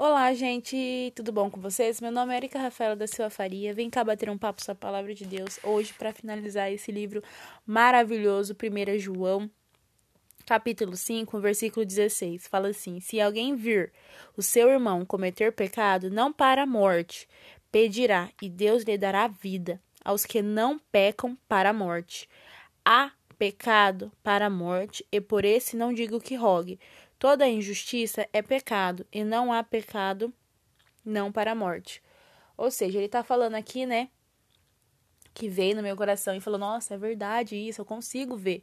Olá, gente, tudo bom com vocês? Meu nome é Erika Rafaela da Silva Faria. Vem cá bater um papo sobre a palavra de Deus hoje para finalizar esse livro maravilhoso, 1 João, capítulo 5, versículo 16. Fala assim: Se alguém vir o seu irmão cometer pecado, não para a morte, pedirá, e Deus lhe dará vida aos que não pecam para a morte. Há pecado para a morte, e por esse não digo que rogue. Toda injustiça é pecado, e não há pecado não para a morte. Ou seja, ele está falando aqui, né? Que veio no meu coração e falou: Nossa, é verdade isso, eu consigo ver.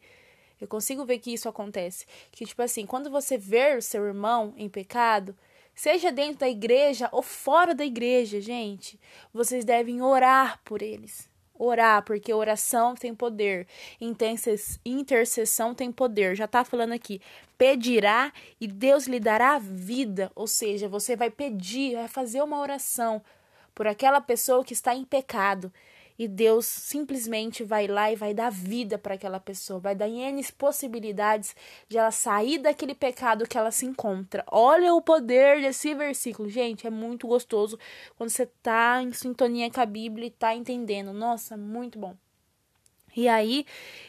Eu consigo ver que isso acontece. Que, tipo assim, quando você ver o seu irmão em pecado, seja dentro da igreja ou fora da igreja, gente, vocês devem orar por eles orar, porque oração tem poder, intercessão tem poder. Já tá falando aqui, pedirá e Deus lhe dará vida, ou seja, você vai pedir, vai fazer uma oração por aquela pessoa que está em pecado e Deus simplesmente vai lá e vai dar vida para aquela pessoa, vai dar N possibilidades de ela sair daquele pecado que ela se encontra. Olha o poder desse versículo, gente, é muito gostoso quando você tá em sintonia com a Bíblia e tá entendendo. Nossa, muito bom. E aí,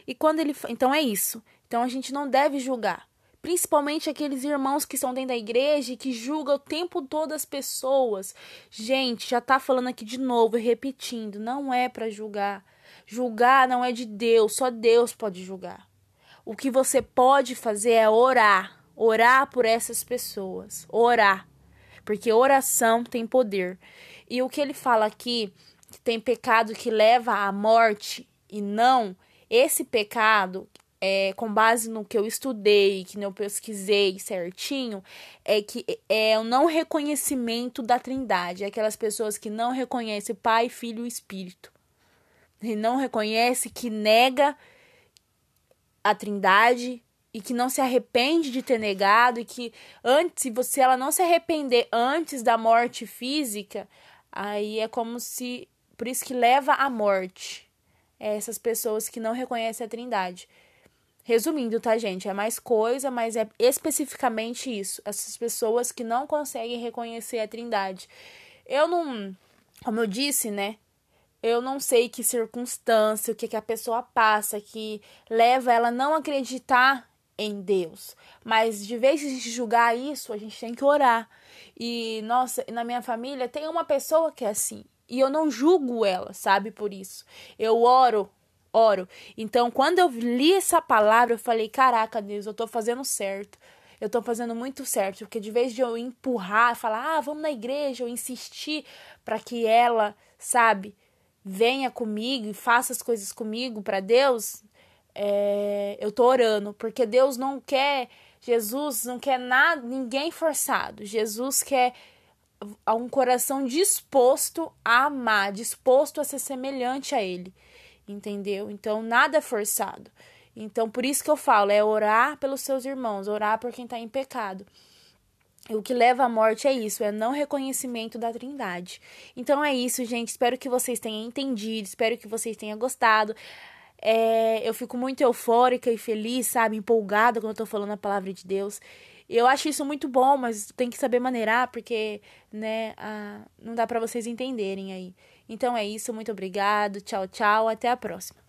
e quando ele, então é isso. Então a gente não deve julgar principalmente aqueles irmãos que são dentro da igreja e que julgam o tempo todo as pessoas. Gente, já tá falando aqui de novo e repetindo, não é para julgar. Julgar não é de Deus, só Deus pode julgar. O que você pode fazer é orar, orar por essas pessoas, orar. Porque oração tem poder. E o que ele fala aqui, que tem pecado que leva à morte e não esse pecado é, com base no que eu estudei, que eu pesquisei certinho, é que é o não reconhecimento da Trindade, é aquelas pessoas que não reconhecem Pai, Filho e Espírito. E não reconhece que nega a Trindade e que não se arrepende de ter negado e que antes, se você ela não se arrepender antes da morte física, aí é como se por isso que leva à morte. É essas pessoas que não reconhecem a Trindade. Resumindo, tá, gente? É mais coisa, mas é especificamente isso. Essas pessoas que não conseguem reconhecer a Trindade. Eu não. Como eu disse, né? Eu não sei que circunstância, o que, que a pessoa passa, que leva ela a não acreditar em Deus. Mas de vez em julgar isso, a gente tem que orar. E, nossa, na minha família tem uma pessoa que é assim. E eu não julgo ela, sabe? Por isso. Eu oro oro. Então, quando eu li essa palavra, eu falei: caraca, Deus, eu tô fazendo certo. Eu tô fazendo muito certo, porque de vez de eu empurrar, falar, ah, vamos na igreja, eu insistir para que ela, sabe, venha comigo e faça as coisas comigo para Deus, é, eu tô orando, porque Deus não quer, Jesus não quer nada, ninguém forçado. Jesus quer um coração disposto a amar, disposto a ser semelhante a Ele entendeu? Então nada é forçado. Então por isso que eu falo, é orar pelos seus irmãos, orar por quem está em pecado. E o que leva à morte é isso, é não reconhecimento da Trindade. Então é isso, gente. Espero que vocês tenham entendido, espero que vocês tenham gostado. É, eu fico muito eufórica e feliz, sabe, empolgada quando eu tô falando a palavra de Deus. Eu acho isso muito bom, mas tem que saber maneirar, porque, né, a, não dá para vocês entenderem aí. Então é isso, muito obrigado, tchau, tchau, até a próxima.